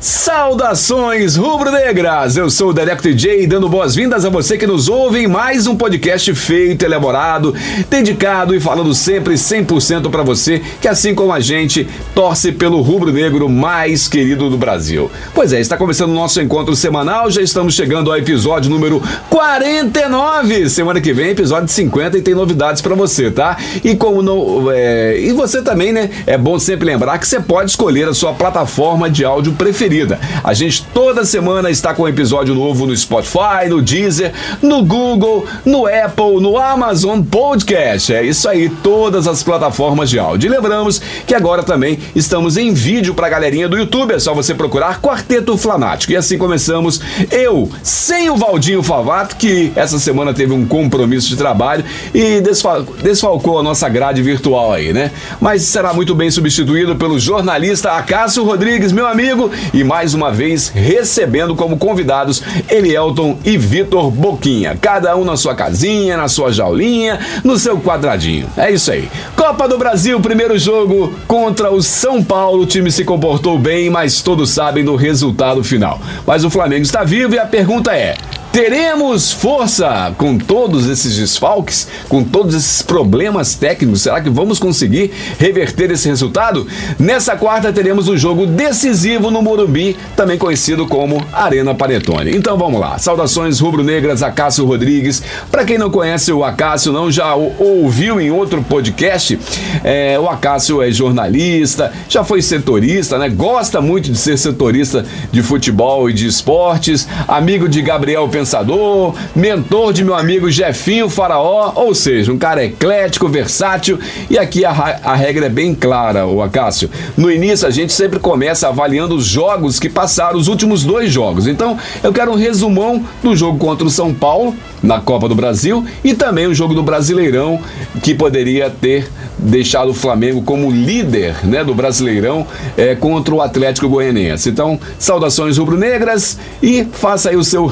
Saudações rubro-negras! Eu sou o Dereco DJ dando boas-vindas a você que nos ouve em mais um podcast feito, elaborado, dedicado e falando sempre 100% para você que, assim como a gente, torce pelo rubro-negro mais querido do Brasil. Pois é, está começando o nosso encontro semanal, já estamos chegando ao episódio número 49. Semana que vem, episódio 50 e tem novidades para você, tá? E como não. É... E você também, né? É bom sempre lembrar que você pode escolher a sua plataforma de áudio preferida preferida. A gente toda semana está com um episódio novo no Spotify, no Deezer, no Google, no Apple, no Amazon Podcast. É isso aí, todas as plataformas de áudio. E lembramos que agora também estamos em vídeo para a galerinha do YouTube. É só você procurar Quarteto Flanático. E assim começamos. Eu, sem o Valdinho Favato, que essa semana teve um compromisso de trabalho e desfal desfalcou a nossa grade virtual aí, né? Mas será muito bem substituído pelo jornalista Acácio Rodrigues, meu amigo, e e mais uma vez recebendo como convidados Elielton e Vitor Boquinha, cada um na sua casinha, na sua jaulinha, no seu quadradinho. É isso aí. Copa do Brasil, primeiro jogo contra o São Paulo. O time se comportou bem, mas todos sabem do resultado final. Mas o Flamengo está vivo e a pergunta é: Teremos força com todos esses desfalques, com todos esses problemas técnicos? Será que vamos conseguir reverter esse resultado? Nessa quarta teremos o um jogo decisivo no Morumbi, também conhecido como Arena Panetone. Então vamos lá. Saudações rubro-negras, Acácio Rodrigues. Para quem não conhece o Acácio, não já ouviu em outro podcast, é, o Acácio é jornalista, já foi setorista, né? Gosta muito de ser setorista de futebol e de esportes, amigo de Gabriel pensador, mentor de meu amigo Jefinho Faraó, ou seja, um cara eclético, versátil. E aqui a, a regra é bem clara, o Acácio. No início a gente sempre começa avaliando os jogos que passaram, os últimos dois jogos. Então eu quero um resumão do jogo contra o São Paulo na Copa do Brasil e também o jogo do Brasileirão que poderia ter deixado o Flamengo como líder né, do Brasileirão é, contra o Atlético Goianiense. Então, saudações rubro-negras e faça aí o seu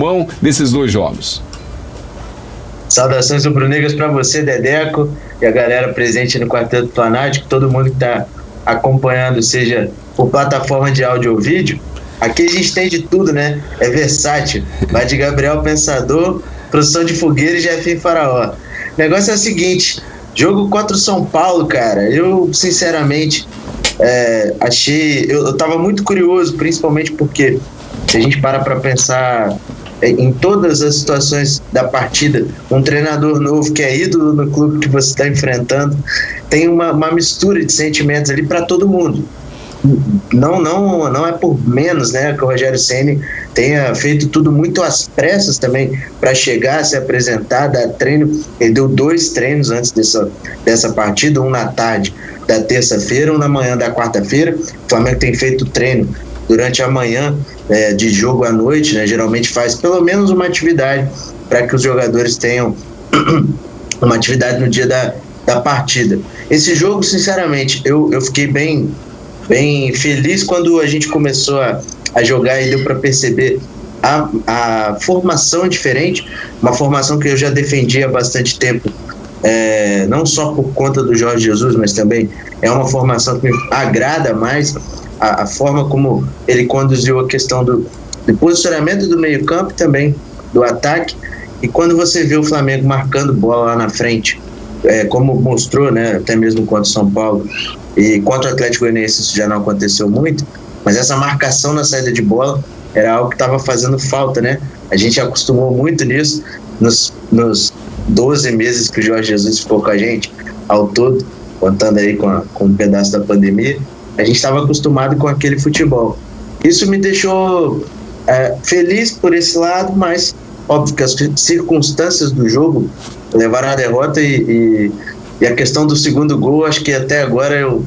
resumão desses dois jogos. Saudações rubro-negras para você, Dedeco, e a galera presente no Quarteto Fanático, todo mundo que está acompanhando, seja por plataforma de áudio ou vídeo. Aqui a gente tem de tudo, né? É versátil. Vai de Gabriel Pensador, produção de fogueira e Jefinho Faraó. O negócio é o seguinte: Jogo contra o São Paulo, cara, eu sinceramente é, achei. Eu, eu tava muito curioso, principalmente porque se a gente para para pensar em todas as situações da partida, um treinador novo que é ídolo no clube que você está enfrentando, tem uma, uma mistura de sentimentos ali para todo mundo. Não não não é por menos né que o Rogério Ceni tenha feito tudo muito às pressas também para chegar se apresentar dar treino. Ele deu dois treinos antes dessa dessa partida um na tarde da terça-feira um na manhã da quarta-feira. O Flamengo tem feito treino durante a manhã é, de jogo à noite né geralmente faz pelo menos uma atividade para que os jogadores tenham uma atividade no dia da, da partida. Esse jogo sinceramente eu, eu fiquei bem bem feliz quando a gente começou a, a jogar e deu para perceber a, a formação diferente, uma formação que eu já defendi há bastante tempo, é, não só por conta do Jorge Jesus, mas também é uma formação que me agrada mais a, a forma como ele conduziu a questão do, do posicionamento do meio-campo também do ataque. E quando você vê o Flamengo marcando bola lá na frente, é, como mostrou, né, até mesmo contra o São Paulo, e contra o Atlético Goianiense isso já não aconteceu muito, mas essa marcação na saída de bola era algo que estava fazendo falta, né? A gente acostumou muito nisso nos, nos 12 meses que o Jorge Jesus ficou com a gente, ao todo, contando aí com, a, com um pedaço da pandemia, a gente estava acostumado com aquele futebol. Isso me deixou é, feliz por esse lado, mas óbvio que as circunstâncias do jogo levaram a derrota e, e e a questão do segundo gol, acho que até agora eu,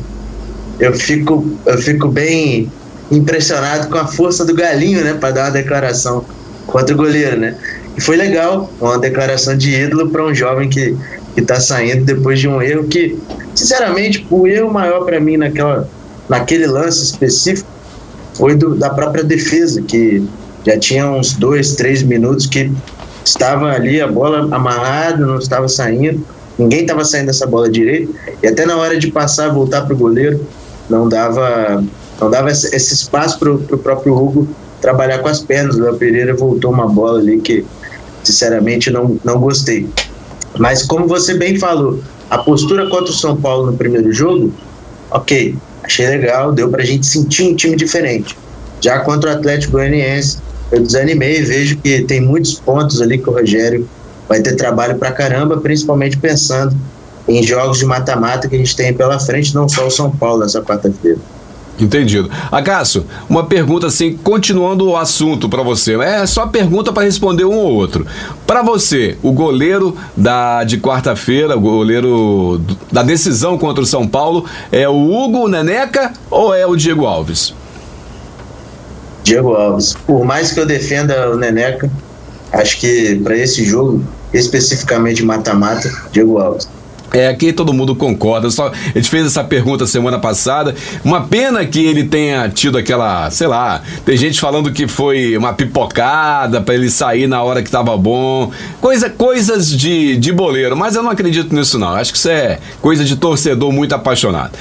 eu, fico, eu fico bem impressionado com a força do Galinho, né, para dar uma declaração contra o goleiro, né? E foi legal, uma declaração de ídolo para um jovem que que está saindo depois de um erro que, sinceramente, o erro maior para mim naquela naquele lance específico foi do, da própria defesa, que já tinha uns dois, três minutos que estava ali a bola amarrada, não estava saindo, ninguém estava saindo dessa bola direito, e até na hora de passar, voltar para o goleiro, não dava, não dava esse, espaço para o próprio Hugo trabalhar com as pernas. O Léo Pereira voltou uma bola ali que, sinceramente, não, não gostei. Mas, como você bem falou, a postura contra o São Paulo no primeiro jogo, ok, achei legal, deu para a gente sentir um time diferente. Já contra o Atlético Goianiense, eu desanimei, vejo que tem muitos pontos ali que o Rogério vai ter trabalho para caramba, principalmente pensando em jogos de mata-mata que a gente tem pela frente, não só o São Paulo nessa quarta-feira. Entendido. Acácio, uma pergunta assim, continuando o assunto para você. É só pergunta para responder um ou outro. Para você, o goleiro da de quarta-feira, o goleiro da decisão contra o São Paulo, é o Hugo Neneca ou é o Diego Alves? Diego Alves. Por mais que eu defenda o Neneca, acho que para esse jogo, especificamente mata-mata, Diego Alves. É, aqui todo mundo concorda. Só, a gente fez essa pergunta semana passada. Uma pena que ele tenha tido aquela, sei lá, tem gente falando que foi uma pipocada para ele sair na hora que tava bom. Coisa, coisas de, de boleiro, mas eu não acredito nisso não. Acho que isso é coisa de torcedor muito apaixonado.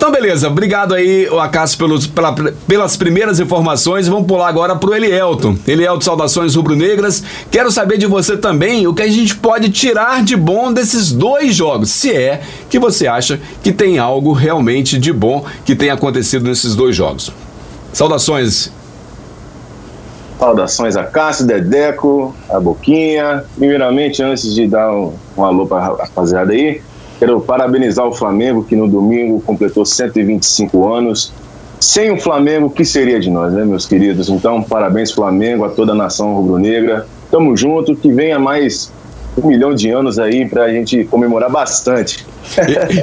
Então, beleza. Obrigado aí, Acácio, pelos, pela, pelas primeiras informações. Vamos pular agora pro Elielton. Elielton, saudações rubro-negras. Quero saber de você também o que a gente pode tirar de bom desses dois jogos. Se é que você acha que tem algo realmente de bom que tenha acontecido nesses dois jogos. Saudações. Saudações a Cássio, Dedeco, a Boquinha. Primeiramente, antes de dar um, um alô para a rapaziada aí, Quero parabenizar o Flamengo, que no domingo completou 125 anos. Sem o Flamengo, o que seria de nós, né, meus queridos? Então, parabéns, Flamengo, a toda a nação rubro-negra. Tamo junto, que venha mais um milhão de anos aí para a gente comemorar bastante.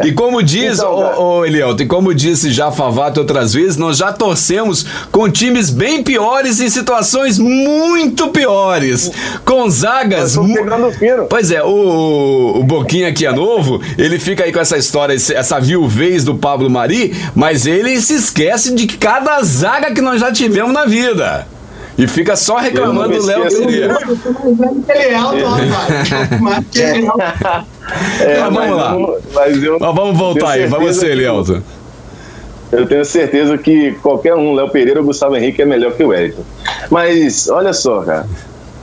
E, e como diz, então, ô, ô Elielto, e como disse já Favato outras vezes, nós já torcemos com times bem piores em situações muito piores. Com zagas. Pois é, o, o Boquinha aqui é novo, ele fica aí com essa história, essa viuvez do Pablo Mari, mas ele se esquece de cada zaga que nós já tivemos na vida. E fica só reclamando do Léo Pereira. Ele é alto, rapaz. É, mas vamos lá. Mas, eu mas vamos voltar aí, vai você, Elielton. Eu tenho certeza que qualquer um, Léo Pereira ou Gustavo Henrique, é melhor que o Wellington. Mas, olha só, cara.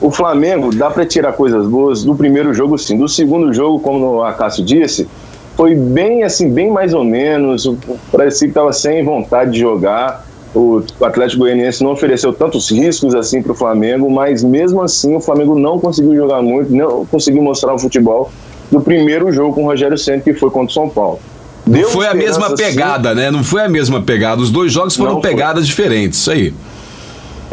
O Flamengo dá para tirar coisas boas do primeiro jogo, sim. Do segundo jogo, como o Acácio disse, foi bem assim, bem mais ou menos. Parecia que estava sem vontade de jogar o Atlético Goianiense não ofereceu tantos riscos assim para o Flamengo, mas mesmo assim o Flamengo não conseguiu jogar muito, não conseguiu mostrar o futebol do primeiro jogo com o Rogério Senna, que foi contra o São Paulo. Deu não foi a mesma pegada, assim, né? Não foi a mesma pegada. Os dois jogos foram pegadas diferentes, isso aí.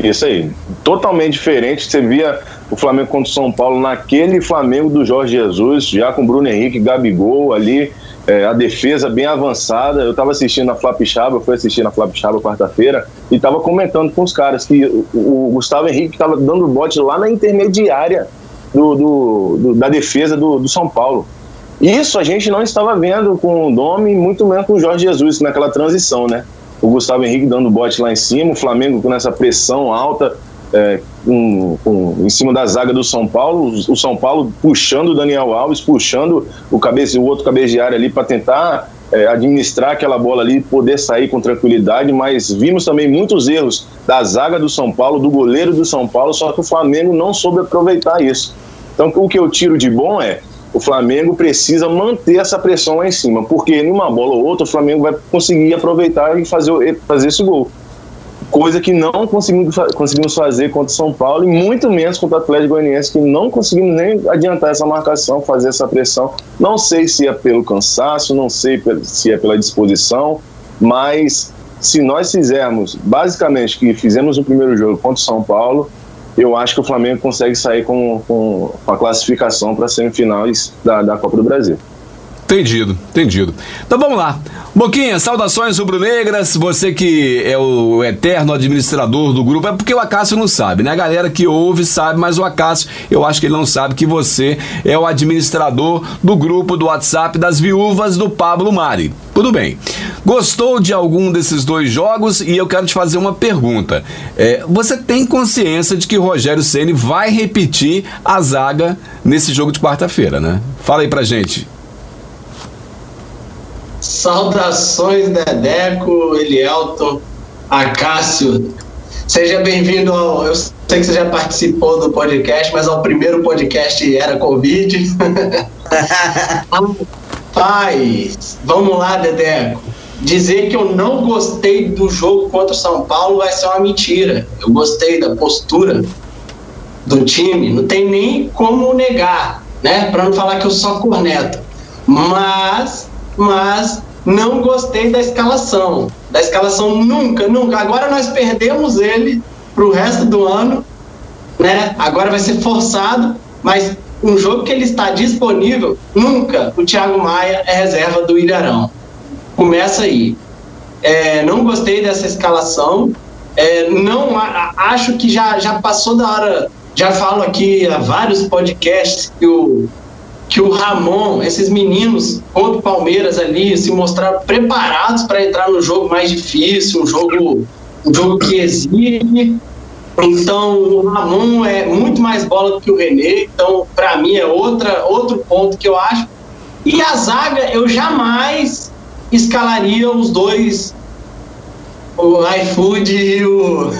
Isso aí. Totalmente diferente. Você via o Flamengo contra o São Paulo naquele Flamengo do Jorge Jesus, já com Bruno Henrique, Gabigol ali, é, a defesa bem avançada. Eu estava assistindo a Flapixaba, eu fui assistir na Flapixaba quarta-feira e estava comentando com os caras que o, o Gustavo Henrique estava dando bote lá na intermediária do, do, do da defesa do, do, São Paulo. Isso a gente não estava vendo com o Domi, muito menos com o Jorge Jesus naquela transição, né? O Gustavo Henrique dando bote lá em cima, o Flamengo com essa pressão alta, é, um, um, em cima da zaga do São Paulo, o São Paulo puxando o Daniel Alves, puxando o, cabeça, o outro área ali para tentar é, administrar aquela bola ali, poder sair com tranquilidade, mas vimos também muitos erros da zaga do São Paulo, do goleiro do São Paulo, só que o Flamengo não soube aproveitar isso. Então o que eu tiro de bom é o Flamengo precisa manter essa pressão lá em cima, porque em uma bola ou outra o Flamengo vai conseguir aproveitar e fazer, fazer esse gol coisa que não conseguimos, conseguimos fazer contra o São Paulo e muito menos contra o Atlético Goianiense, que não conseguimos nem adiantar essa marcação, fazer essa pressão. Não sei se é pelo cansaço, não sei se é pela disposição, mas se nós fizermos basicamente que fizemos o primeiro jogo contra o São Paulo, eu acho que o Flamengo consegue sair com, com, com a classificação para as semifinais da, da Copa do Brasil. Entendido, entendido. Então vamos lá. Boquinha, saudações rubro-negras. Você que é o eterno administrador do grupo, é porque o Acácio não sabe, né? A galera que ouve sabe, mas o Acácio, eu acho que ele não sabe que você é o administrador do grupo do WhatsApp das viúvas do Pablo Mari. Tudo bem. Gostou de algum desses dois jogos? E eu quero te fazer uma pergunta. É, você tem consciência de que Rogério Ceni vai repetir a zaga nesse jogo de quarta-feira, né? Fala aí pra gente. Saudações, Dedeco, Elielton, Acácio. Seja bem-vindo ao. Eu sei que você já participou do podcast, mas ao primeiro podcast era Covid. Paz, vamos lá, Dedeco. Dizer que eu não gostei do jogo contra o São Paulo vai ser uma mentira. Eu gostei da postura do time, não tem nem como negar, né? Para não falar que eu sou corneto. Mas, mas não gostei da escalação. Da escalação nunca, nunca. Agora nós perdemos ele pro resto do ano, né? Agora vai ser forçado, mas um jogo que ele está disponível, nunca o Thiago Maia é reserva do Ilharão. Começa aí. É, não gostei dessa escalação. É, não acho que já, já passou da hora. Já falo aqui há vários podcasts que o, que o Ramon, esses meninos contra o Palmeiras ali, se mostraram preparados para entrar no jogo mais difícil, um jogo, um jogo que exige então, o Ramon é muito mais bola do que o René. Então, para mim, é outra, outro ponto que eu acho. E a zaga, eu jamais escalaria os dois, o iFood e o.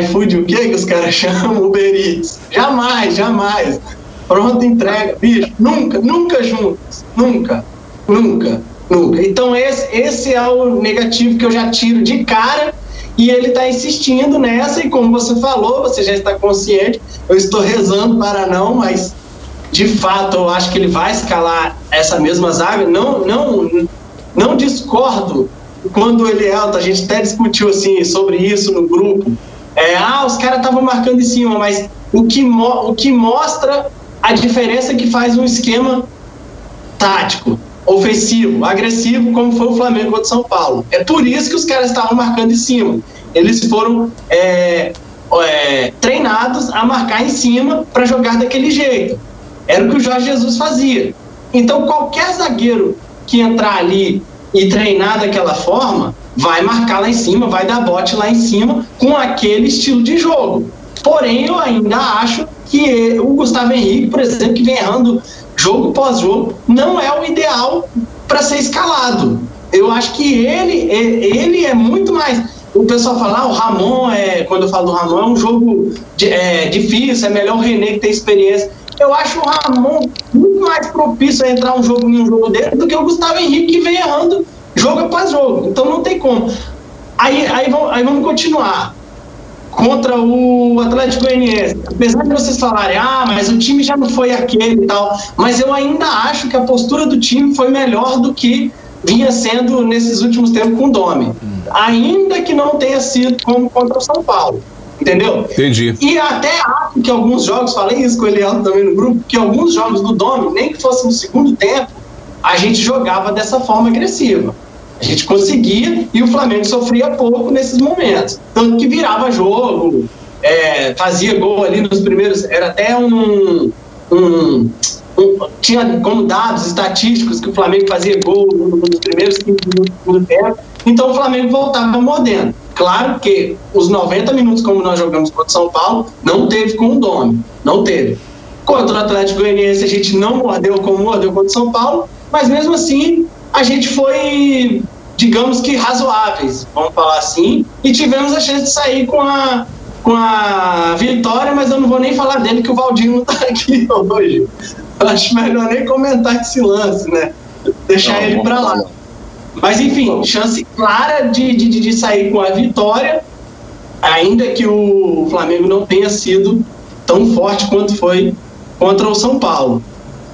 iFood, o que que os caras chamam? Uber Eats. Jamais, jamais. Pronto, entrega. Bicho, nunca, nunca juntos. Nunca, nunca, nunca. Então, esse, esse é o negativo que eu já tiro de cara e ele está insistindo nessa, e como você falou, você já está consciente, eu estou rezando para não, mas de fato eu acho que ele vai escalar essa mesma zaga. Não, não, não discordo quando ele é alto, a gente até discutiu assim sobre isso no grupo. É, ah, os caras estavam marcando em cima, mas o que, o que mostra a diferença que faz um esquema tático ofensivo, agressivo, como foi o Flamengo contra o São Paulo. É por isso que os caras estavam marcando em cima. Eles foram é, é, treinados a marcar em cima para jogar daquele jeito. Era o que o Jorge Jesus fazia. Então, qualquer zagueiro que entrar ali e treinar daquela forma, vai marcar lá em cima, vai dar bote lá em cima com aquele estilo de jogo. Porém, eu ainda acho que o Gustavo Henrique, por exemplo, que vem errando jogo pós jogo, não é o ideal para ser escalado. Eu acho que ele, ele é muito mais. O pessoal fala, ah, o Ramon, é, quando eu falo do Ramon, é um jogo de, é, difícil, é melhor o René que tem experiência. Eu acho o Ramon muito mais propício a entrar um jogo em um jogo dele do que o Gustavo Henrique que vem errando jogo após jogo. Então não tem como. Aí, aí, vamos, aí vamos continuar contra o Atlético Goianiense. Apesar de vocês falarem, ah, mas o time já não foi aquele e tal, mas eu ainda acho que a postura do time foi melhor do que vinha sendo nesses últimos tempos com o Domi. Ainda que não tenha sido como contra o São Paulo. Entendeu? Entendi. E até acho que alguns jogos, falei isso com o Elialdo também no grupo, que alguns jogos do Domi, nem que fosse no segundo tempo, a gente jogava dessa forma agressiva. A gente conseguia e o Flamengo sofria pouco nesses momentos. Tanto que virava jogo, é, fazia gol ali nos primeiros. Era até um, um, um, Tinha como dados estatísticos que o Flamengo fazia gol nos primeiros 15 minutos do tempo. Então o Flamengo voltava mordendo. Claro que os 90 minutos, como nós jogamos contra o São Paulo, não teve com o Domi. Não teve. Contra o Atlético Goianiense, a gente não mordeu como mordeu contra o São Paulo, mas mesmo assim a gente foi, digamos que razoáveis, vamos falar assim, e tivemos a chance de sair com a, com a vitória, mas eu não vou nem falar dele que o Valdir não está aqui hoje. Eu acho melhor nem comentar esse lance, né? Deixar não, ele para lá. Mas enfim, chance clara de, de, de sair com a vitória, ainda que o Flamengo não tenha sido tão forte quanto foi contra o São Paulo.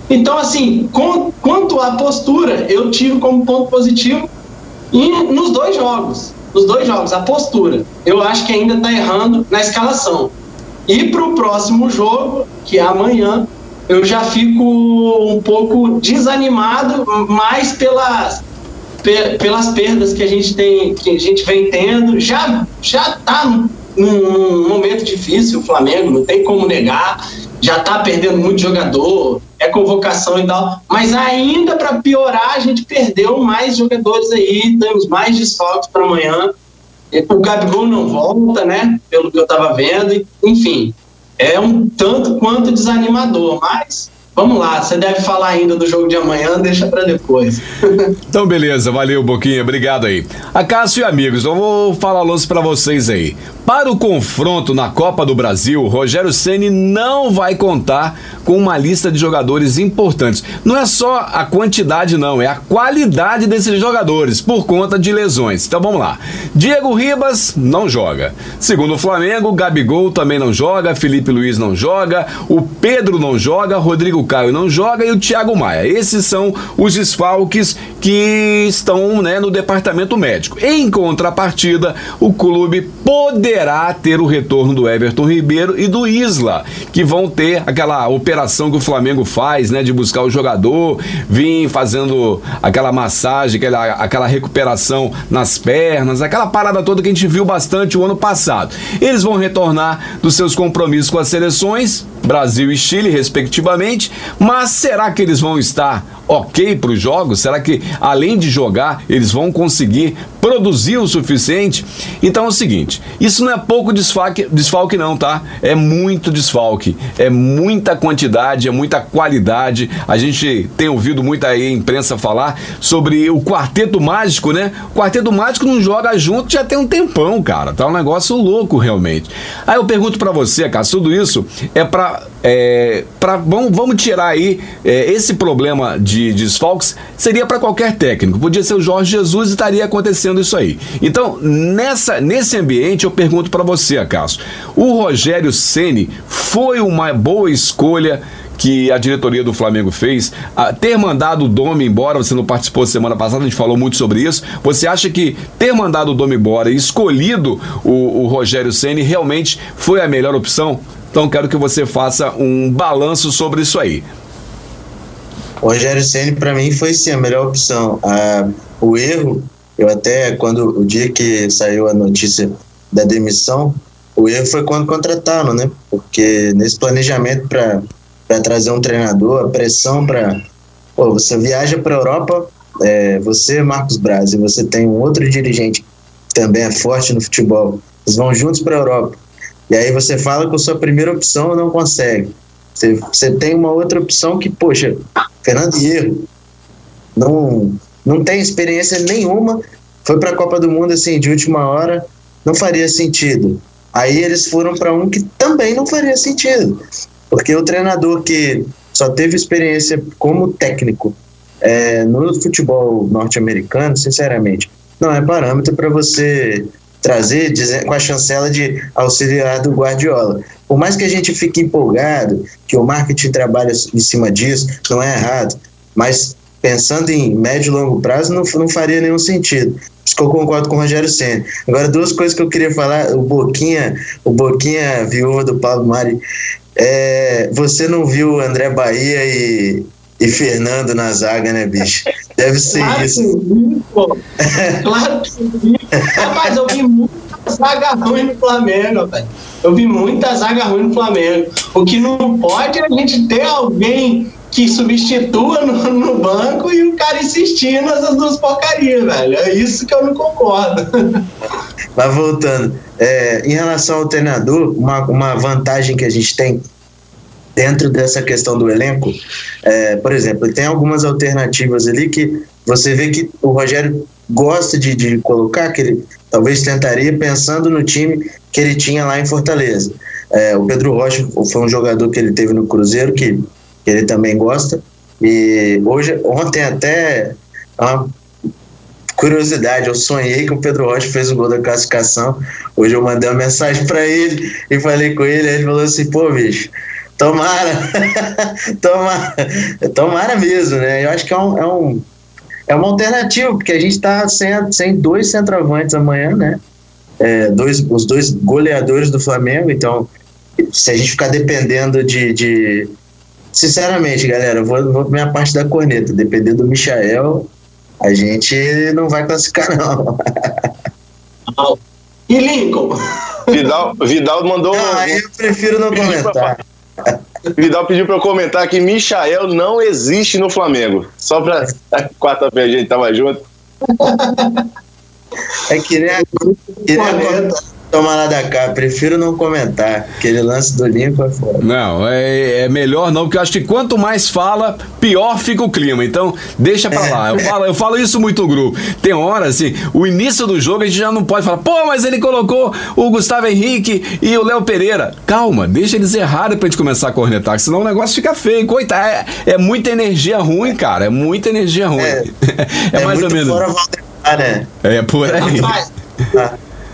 Então, assim, com, quanto à postura, eu tiro como ponto positivo e nos dois jogos. Nos dois jogos, a postura. Eu acho que ainda está errando na escalação. E para o próximo jogo, que é amanhã, eu já fico um pouco desanimado, mais pelas, pelas perdas que a gente tem, que a gente vem tendo. Já já está num, num momento difícil o Flamengo, não tem como negar. Já está perdendo muito jogador, é convocação e tal. Mas ainda para piorar, a gente perdeu mais jogadores aí, temos mais desfalques para amanhã. O Gabigol não volta, né? Pelo que eu estava vendo. Enfim, é um tanto quanto desanimador, mas Vamos lá, você deve falar ainda do jogo de amanhã, deixa para depois. então, beleza, valeu, Boquinha, obrigado aí. Acácio e amigos, eu vou falar lance para vocês aí. Para o confronto na Copa do Brasil, Rogério Ceni não vai contar com uma lista de jogadores importantes. Não é só a quantidade, não, é a qualidade desses jogadores, por conta de lesões. Então vamos lá. Diego Ribas não joga. Segundo o Flamengo, Gabigol também não joga, Felipe Luiz não joga, o Pedro não joga, Rodrigo Caio não joga e o Thiago Maia. Esses são os desfalques que estão né, no departamento médico. Em contrapartida, o clube poderá ter o retorno do Everton Ribeiro e do Isla, que vão ter aquela operação que o Flamengo faz, né, de buscar o jogador, vir fazendo aquela massagem, aquela, aquela recuperação nas pernas, aquela parada toda que a gente viu bastante o ano passado. Eles vão retornar dos seus compromissos com as seleções, Brasil e Chile, respectivamente, mas será que eles vão estar ok para os jogos? Será que além de jogar eles vão conseguir produzir o suficiente? Então é o seguinte: isso não é pouco desfalque, desfalque não, tá? É muito desfalque, é muita quantidade, é muita qualidade. A gente tem ouvido muito aí a imprensa falar sobre o quarteto mágico, né? O quarteto mágico não joga junto já tem um tempão, cara. Tá um negócio louco realmente. Aí eu pergunto para você, cara, tudo isso é para é, pra, vamos, vamos tirar aí é, esse problema de, de desfalques, seria para qualquer técnico. Podia ser o Jorge Jesus e estaria acontecendo isso aí. Então, nessa, nesse ambiente, eu pergunto para você, Acaso, o Rogério Ceni foi uma boa escolha que a diretoria do Flamengo fez, ter mandado o Domi embora, você não participou semana passada, a gente falou muito sobre isso. Você acha que ter mandado o Domi embora e escolhido o, o Rogério Ceni realmente foi a melhor opção? Então quero que você faça um balanço sobre isso aí. O Rogério Ceni para mim foi sim a melhor opção. Ah, o erro, eu até quando o dia que saiu a notícia da demissão, o erro foi quando contrataram, né? Porque nesse planejamento para trazer um treinador, a pressão para você viaja para a Europa, é, você Marcos Braz e você tem um outro dirigente que também é forte no futebol, eles vão juntos para a Europa e aí você fala a sua primeira opção não consegue. Você, você tem uma outra opção que, poxa, Fernando Hierro não, não tem experiência nenhuma, foi para a Copa do Mundo assim de última hora, não faria sentido. Aí eles foram para um que também não faria sentido, porque o treinador que só teve experiência como técnico é, no futebol norte-americano, sinceramente, não é parâmetro para você trazer com a chancela de auxiliar do Guardiola. Por mais que a gente fique empolgado, que o marketing trabalha em cima disso, não é errado, mas pensando em médio e longo prazo não, não faria nenhum sentido. Isso que eu concordo com o Rogério Senna. Agora, duas coisas que eu queria falar, o Boquinha, o Boquinha viúva do Paulo Mari, é, você não viu André Bahia e, e Fernando na zaga, né, bicho? Deve ser claro isso. Sim, pô. claro que sim. Rapaz, eu vi muita zaga ruim no Flamengo, velho. Eu vi muita zaga ruim no Flamengo. O que não pode é a gente ter alguém que substitua no, no banco e o cara insistir nessas duas porcarias, velho. É isso que eu não concordo. Mas voltando, é, em relação ao treinador, uma, uma vantagem que a gente tem dentro dessa questão do elenco, é, por exemplo, tem algumas alternativas ali que você vê que o Rogério gosta de, de colocar, que ele talvez tentaria pensando no time que ele tinha lá em Fortaleza. É, o Pedro Rocha foi um jogador que ele teve no Cruzeiro que, que ele também gosta. E hoje, ontem até uma curiosidade, eu sonhei que o Pedro Rocha fez o gol da classificação. Hoje eu mandei uma mensagem para ele e falei com ele, ele falou assim, pô, bicho, tomara, tomara, tomara mesmo, né? Eu acho que é um, é um é uma alternativa, porque a gente está sem, sem dois centroavantes amanhã, né? É, dois, os dois goleadores do Flamengo, então se a gente ficar dependendo de, de sinceramente, galera, vou, vou pra minha parte da corneta. Dependendo do Michael, a gente não vai classificar, não. E Lincoln? Vidal, Vidal mandou. Não, aí eu prefiro não comentar. Vidal pediu para eu comentar que Michael não existe no Flamengo. Só para quarta-feira a gente tava junto. É que nem, a, que nem a, Toma lá da cá, prefiro não comentar. Aquele lance do Lincoln é foda. Não, é, é, melhor não, porque eu acho que quanto mais fala, pior fica o clima. Então, deixa pra é. lá. Eu falo, eu falo isso muito no grupo. Tem hora, assim, o início do jogo a gente já não pode falar, pô, mas ele colocou o Gustavo Henrique e o Léo Pereira. Calma, deixa eles errarem pra gente começar a cornetar, senão o negócio fica feio. Coitado, é, é muita energia ruim, cara. É muita energia ruim. É, é mais ou menos. Fora né? É por aí. Rapaz,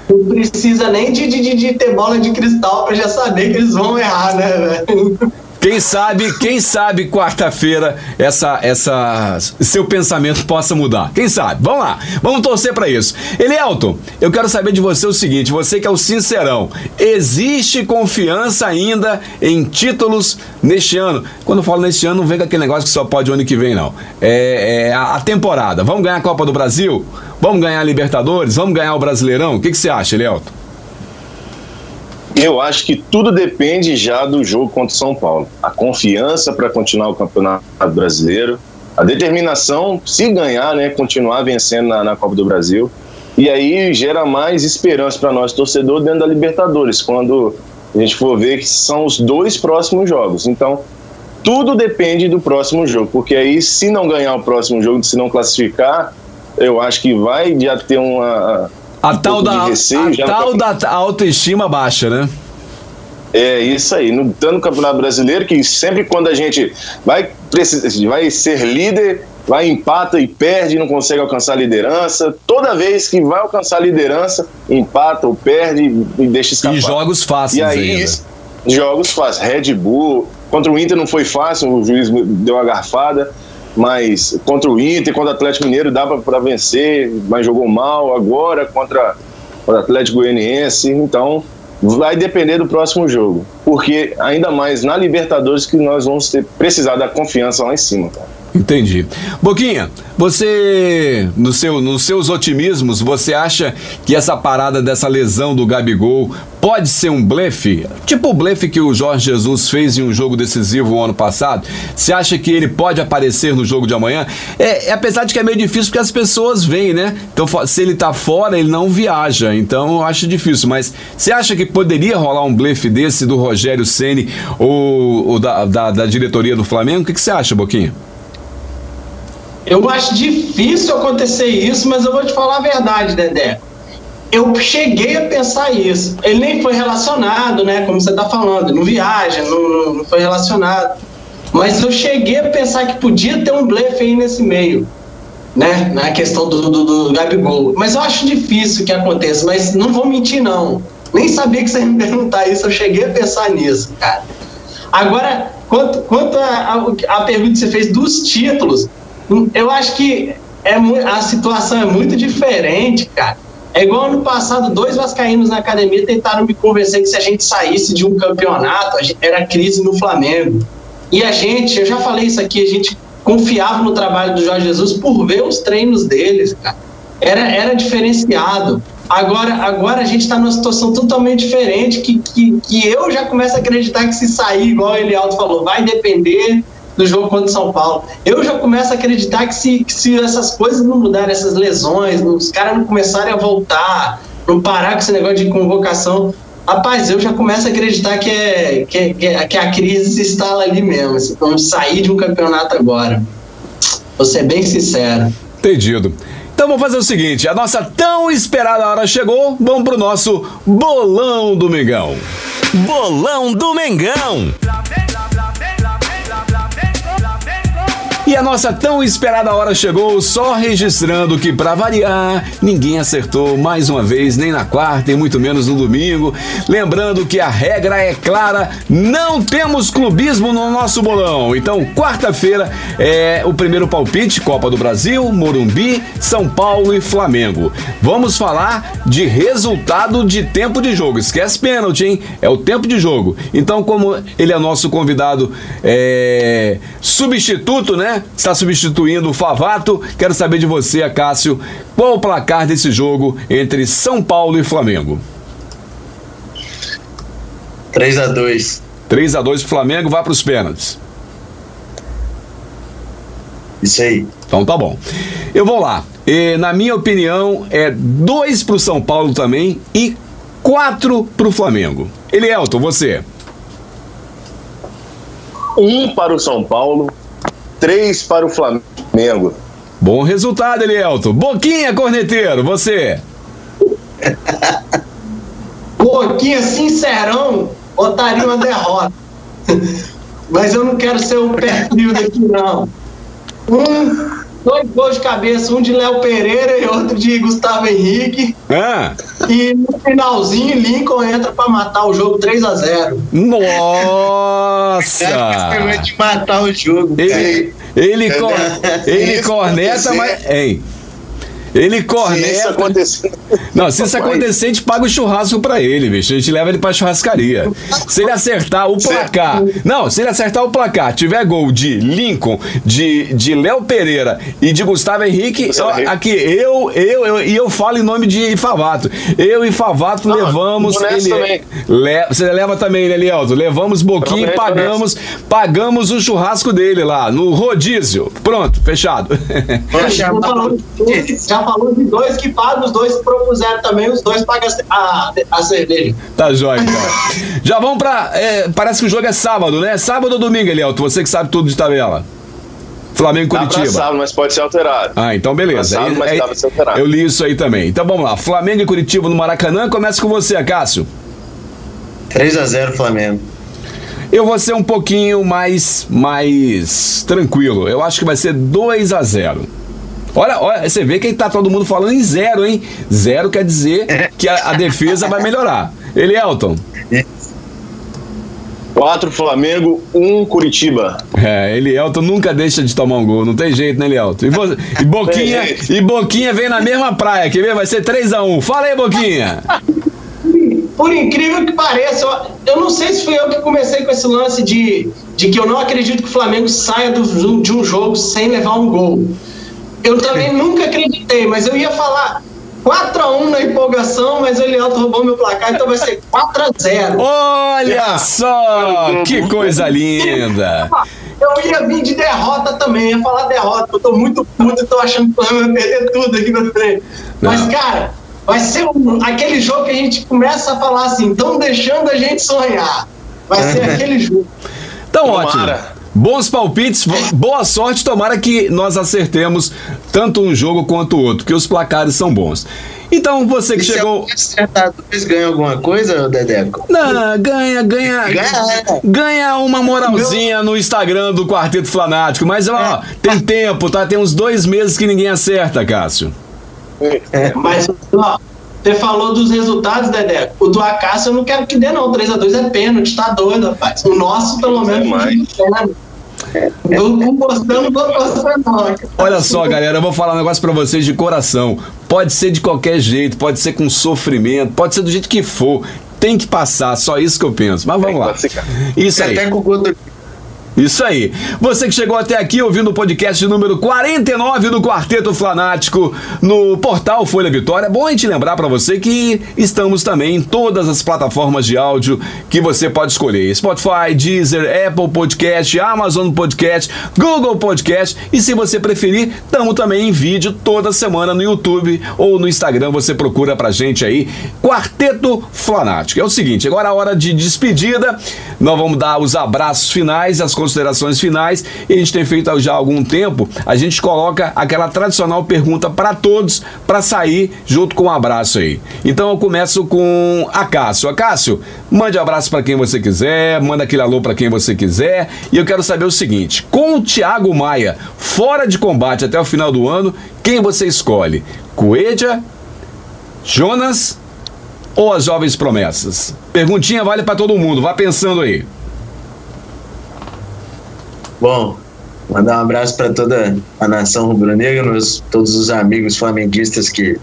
não precisa nem de, de, de ter bola de cristal para já saber que eles vão errar, né, velho? Quem sabe, quem sabe quarta-feira essa, essa seu pensamento possa mudar. Quem sabe? Vamos lá, vamos torcer para isso. Elielton, eu quero saber de você o seguinte: você que é o sincerão, existe confiança ainda em títulos neste ano? Quando eu falo neste ano, não vem com aquele negócio que só pode o ano que vem, não. É, é a, a temporada. Vamos ganhar a Copa do Brasil? Vamos ganhar a Libertadores? Vamos ganhar o Brasileirão? O que, que você acha, Elielton? Eu acho que tudo depende já do jogo contra o São Paulo. A confiança para continuar o Campeonato Brasileiro, a determinação, se ganhar, né, continuar vencendo na, na Copa do Brasil. E aí gera mais esperança para nós, torcedor, dentro da Libertadores, quando a gente for ver que são os dois próximos jogos. Então, tudo depende do próximo jogo, porque aí, se não ganhar o próximo jogo, se não classificar, eu acho que vai já ter uma a um tal, da, receio, a tal da autoestima baixa, né? É isso aí. No, tanto no Campeonato Brasileiro, que sempre quando a gente vai, precisa, vai ser líder, vai empata e perde, não consegue alcançar a liderança. Toda vez que vai alcançar a liderança, empata ou perde e deixa escapar. E jogos fáceis. E aí, ainda. jogos fáceis. Red Bull. Contra o Inter não foi fácil, o juiz deu uma garfada mas contra o Inter, contra o Atlético Mineiro dava para vencer, mas jogou mal. Agora contra o Atlético Goianiense, então vai depender do próximo jogo, porque ainda mais na Libertadores que nós vamos ter precisar da confiança lá em cima, cara. Entendi. Boquinha, você, no seu, nos seus otimismos, você acha que essa parada dessa lesão do Gabigol pode ser um blefe? Tipo o blefe que o Jorge Jesus fez em um jogo decisivo o ano passado? Você acha que ele pode aparecer no jogo de amanhã? É, é apesar de que é meio difícil porque as pessoas vêm, né? Então, se ele tá fora, ele não viaja. Então, eu acho difícil. Mas você acha que poderia rolar um blefe desse do Rogério Ceni ou, ou da, da, da diretoria do Flamengo? O que, que você acha, Boquinha? Eu acho difícil acontecer isso, mas eu vou te falar a verdade, Dedé. Eu cheguei a pensar isso. Ele nem foi relacionado, né? Como você está falando, não viaja, não, não, foi relacionado. Mas eu cheguei a pensar que podia ter um blefe aí nesse meio, né? Na questão do, do, do Gabigol. Mas eu acho difícil que aconteça, mas não vou mentir, não. Nem sabia que você ia me perguntar isso, eu cheguei a pensar nisso, cara. Agora, quanto, quanto a, a, a pergunta que você fez dos títulos, eu acho que é, a situação é muito diferente, cara. É igual ano passado, dois vascaínos na academia tentaram me convencer que se a gente saísse de um campeonato, era crise no Flamengo. E a gente, eu já falei isso aqui, a gente confiava no trabalho do Jorge Jesus por ver os treinos deles, cara. Era, era diferenciado. Agora, agora a gente está numa situação totalmente diferente que, que, que eu já começo a acreditar que se sair, igual o Elialdo falou, vai depender do jogo contra o São Paulo. Eu já começo a acreditar que se, que se essas coisas não mudarem, essas lesões, os caras não começarem a voltar, não parar com esse negócio de convocação, rapaz, eu já começo a acreditar que, é, que, é, que a crise se instala ali mesmo. Assim, vamos sair de um campeonato agora. Vou ser bem sincero. Entendido. Então vamos fazer o seguinte: a nossa tão esperada hora chegou, vamos pro nosso Bolão do Mengão. Bolão do Mengão. E a nossa tão esperada hora chegou, só registrando que, para variar, ninguém acertou mais uma vez, nem na quarta e muito menos no domingo. Lembrando que a regra é clara: não temos clubismo no nosso bolão. Então, quarta-feira é o primeiro palpite: Copa do Brasil, Morumbi, São Paulo e Flamengo. Vamos falar de resultado de tempo de jogo. Esquece pênalti, hein? É o tempo de jogo. Então, como ele é nosso convidado é, substituto, né? Está substituindo o Favato. Quero saber de você, Cássio, qual o placar desse jogo entre São Paulo e Flamengo? 3 a 2 3 a 2 Flamengo, vai para os pênaltis. Isso aí. Então tá bom. Eu vou lá. E, na minha opinião, é 2 para o São Paulo também e 4 para o Flamengo. Elielton, você. Um para o São Paulo, três para o Flamengo. Bom resultado, Elielton. Boquinha, corneteiro, você. Boquinha, sincerão, botaria uma derrota. Mas eu não quero ser o frio daqui, não. Um, dois gols de cabeça, um de Léo Pereira e outro de Gustavo Henrique. Ah. E no finalzinho, Lincoln entra pra matar o jogo 3 a 0 Nossa! Cara, de matar o jogo. Ele, ele, cor, ele Isso corneta, mas. Hein? Ele Se isso corneta. acontecer. Não, se isso acontecer, a gente paga o churrasco pra ele, bicho. A gente leva ele pra churrascaria. Se ele acertar o placar. Não, se ele acertar o placar, tiver gol de Lincoln, de, de Léo Pereira e de Gustavo Henrique, aqui, eu, eu, eu, e eu falo em nome de Favato. Eu e Favato Não, levamos. Ele. Le- você leva também, né, Lielto? Levamos boquinha e pagamos, pagamos o churrasco dele lá, no rodízio. Pronto, fechado. Chamar falou, de dois, que pagam, os dois que propuseram também, os dois pagam a, a cerveja. Tá jóia, então. Já vamos pra. é, parece que o jogo é sábado, né? Sábado ou domingo, Elielto? Você que sabe tudo de tabela. Flamengo e Dá pra Curitiba. sábado, mas pode ser alterado. Ah, então beleza. Passado, mas É- dá pra ser alterado. eu li isso aí também. Então vamos lá. Flamengo e Curitiba no Maracanã. Começa com você, Cássio. 3 a 0 Flamengo. Eu vou ser um pouquinho mais, mais tranquilo. Eu acho que vai ser 2 a 0 Olha, olha, você vê que tá todo mundo falando em zero, hein? Zero quer dizer que a, a defesa vai melhorar. Elielton. Quatro Flamengo, um Curitiba. É, Elielton nunca deixa de tomar um gol, não tem jeito, né, Elielton? E, e Boquinha, e Boquinha vem na mesma praia, quer ver? Vai ser 3x1. Fala aí, Boquinha. Por incrível que pareça, eu, eu não sei se fui eu que comecei com esse lance de, de que eu não acredito que o Flamengo saia do- de um jogo sem levar um gol. Eu também nunca acreditei, mas eu ia falar 4x1 na empolgação, mas o Elielto roubou meu placar, então vai ser 4x0. Olha só, que coisa linda. Eu ia vir de derrota também, ia falar derrota, eu tô muito puto e tô achando que vai perder tudo aqui no trem. Mas, Não. cara, vai ser um- aquele jogo que a gente começa a falar assim, estão deixando a gente sonhar. Vai ser aquele jogo. Então, Tomara. ótimo. Bons palpites, bo- boa sorte. Tomara que nós acertemos tanto um jogo quanto o outro, porque os placares são bons. Então, você que E se chegou. acertar dois, ganha alguma coisa, Dedeco? Não, ganha, ganha. Ganha. Ganha uma moralzinha no Instagram do Quarteto Flanático. Mas, ó, tem tempo, tá? Tem uns dois meses que ninguém acerta, Cássio. Mas, ó, você falou dos resultados, Dedé. O do Acácio eu não quero que dê, não. 3x2 é pênalti, tá doido, rapaz. O nosso, pelo é menos, foi mais. Não vou não. Olha só, galera, eu vou falar um negócio pra vocês de coração. Pode ser de qualquer jeito, pode ser com sofrimento, pode ser do jeito que for. Tem que passar, só isso que eu penso. Mas vamos lá. Isso aí. Até com Isso aí. Você que chegou até aqui ouvindo o podcast número 49 do Quarteto Flanático no portal Folha Vitória. É bom a gente lembrar pra você que estamos também em todas as plataformas de áudio que você pode escolher: Spotify, Deezer, Apple Podcast, Amazon Podcast, Google Podcast e se você preferir, estamos também em vídeo toda semana no YouTube ou no Instagram. Você procura pra gente aí Quarteto Flanático. É o seguinte, agora é a hora de despedida. Nós vamos dar os abraços finais, as considerações finais e a gente tem feito já há algum tempo, a gente coloca aquela tradicional pergunta para todos para sair junto com um abraço aí. Então eu começo com Acácio. Acácio, mande um abraço para quem você quiser, manda aquele alô para quem você quiser e eu quero saber o seguinte: com o Thiago Maia fora de combate até o final do ano, quem você escolhe? Coelha, Jonas ou as jovens promessas? Perguntinha vale para todo mundo, vá pensando aí. Bom, mandar um abraço para toda a nação rubro-negra, todos os amigos flamenguistas que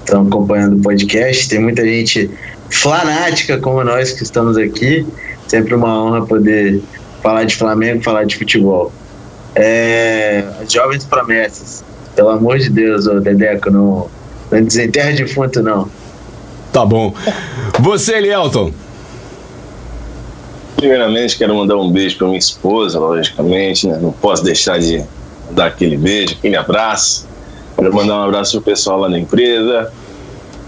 estão acompanhando o podcast. Tem muita gente fanática como nós que estamos aqui. Sempre uma honra poder falar de Flamengo, falar de futebol. É, as jovens promessas. Pelo amor de Deus, ô Dedeco, não, não desenterra defunto, não. Tá bom. Você, Elielton. Primeiramente, quero mandar um beijo para minha esposa, logicamente, né? Não posso deixar de dar aquele beijo, aquele abraço. Quero mandar um abraço pro pessoal lá na empresa,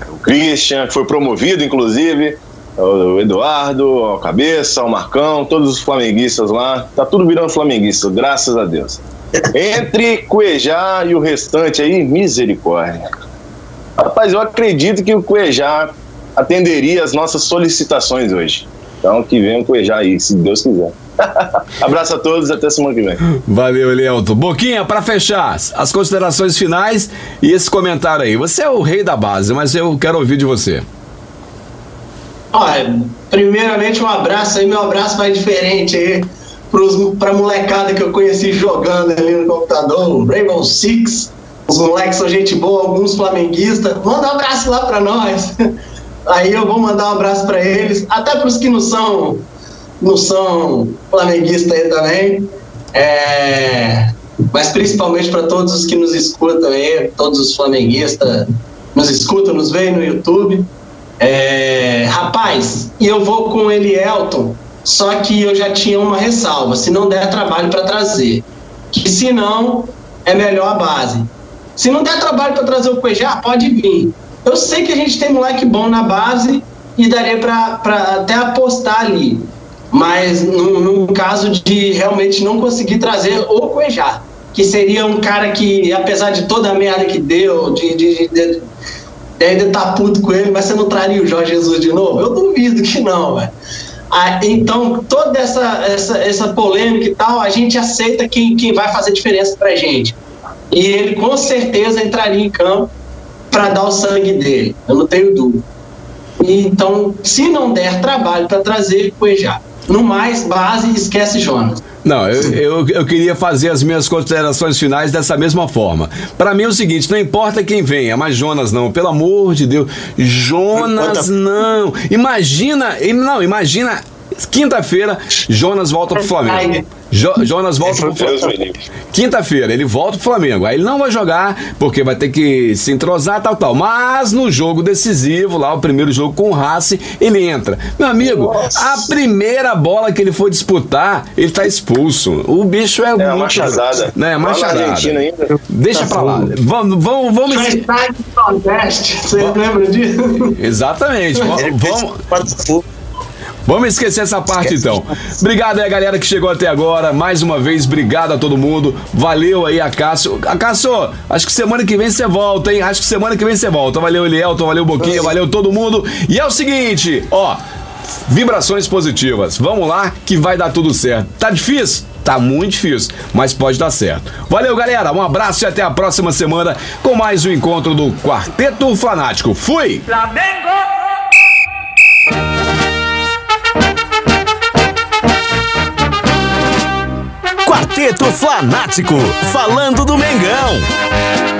o Christian, que foi promovido, inclusive, o Eduardo, o Cabeça, o Marcão, todos os flamenguistas lá. Tá tudo virando flamenguista, graças a Deus. Entre Cuejá e o restante aí, misericórdia. Rapaz, eu acredito que o Cuejá atenderia as nossas solicitações hoje. Então que venha o Cuejá aí, se Deus quiser. Abraço a todos até semana que vem. Valeu, Elielto. Boquinha, para fechar, as considerações finais e esse comentário aí. Você é o rei da base, mas eu quero ouvir de você. Olha, primeiramente um abraço aí, meu abraço mais diferente aí pra molecada que eu conheci jogando ali no computador, Rainbow Six. Os moleques são gente boa, alguns flamenguistas. Manda um abraço lá pra nós. Aí eu vou mandar um abraço para eles, até para os que não são, não são flamenguistas aí também. É, mas principalmente para todos os que nos escutam aí, todos os flamenguistas nos escutam, nos veem no YouTube. É, rapaz, e eu vou com ele, Elton, só que eu já tinha uma ressalva, se não der trabalho para trazer. Que se não, é melhor a base. Se não der trabalho para trazer o Cuejá, pode vir. Eu sei que a gente tem moleque bom na base e daria para até apostar ali. Mas no, no, caso de realmente não conseguir trazer o Cuejá, que seria um cara que, apesar de toda a merda que deu, de, de, de, de ainda tá puto com ele, mas você não traria o Jorge Jesus de novo? Eu duvido que não, velho. Ah, então, toda essa, essa, essa polêmica e tal, a gente aceita quem, quem vai fazer diferença pra gente. E ele com certeza entraria em campo para dar o sangue dele, eu não tenho dúvida. Então, se não der trabalho para trazer, Cuejá. No mais, base, esquece Jonas. Não, eu, eu, eu, queria fazer as minhas considerações finais dessa mesma forma. Para mim é o seguinte: não importa quem venha, mas Jonas não, pelo amor de Deus. Jonas não. Imagina, não, imagina Quinta-feira, Jonas volta pro Flamengo. Jo, Jonas volta pro Flamengo. Quinta-feira, ele volta pro Flamengo. Aí ele não vai jogar, porque vai ter que se entrosar, tal, tal. Mas no jogo decisivo, lá, o primeiro jogo com o Racing, ele entra. Meu amigo, Nossa. a primeira bola que ele for disputar, ele tá expulso. O bicho é, é muito. Machadada. Né, machadada. Deixa tá pra lá. Vamos, vamos, vamos. Você lembra disso? Exatamente. vamos. Vamos esquecer essa parte então. Obrigado aí a galera que chegou até agora. Mais uma vez, obrigado a todo mundo. Valeu aí a Cássio. A Cássio, acho que semana que vem você volta, hein? Acho que semana que vem você volta. Valeu, Elielton, valeu, Boquinha, valeu todo mundo. E é o seguinte, ó. Vibrações positivas. Vamos lá que vai dar tudo certo. Tá difícil? Tá muito difícil, mas pode dar certo. Valeu, galera. Um abraço e até a próxima semana com mais um encontro do Quarteto Fanático. Fui! Flamengo! Quarteto Fanático, falando do Mengão.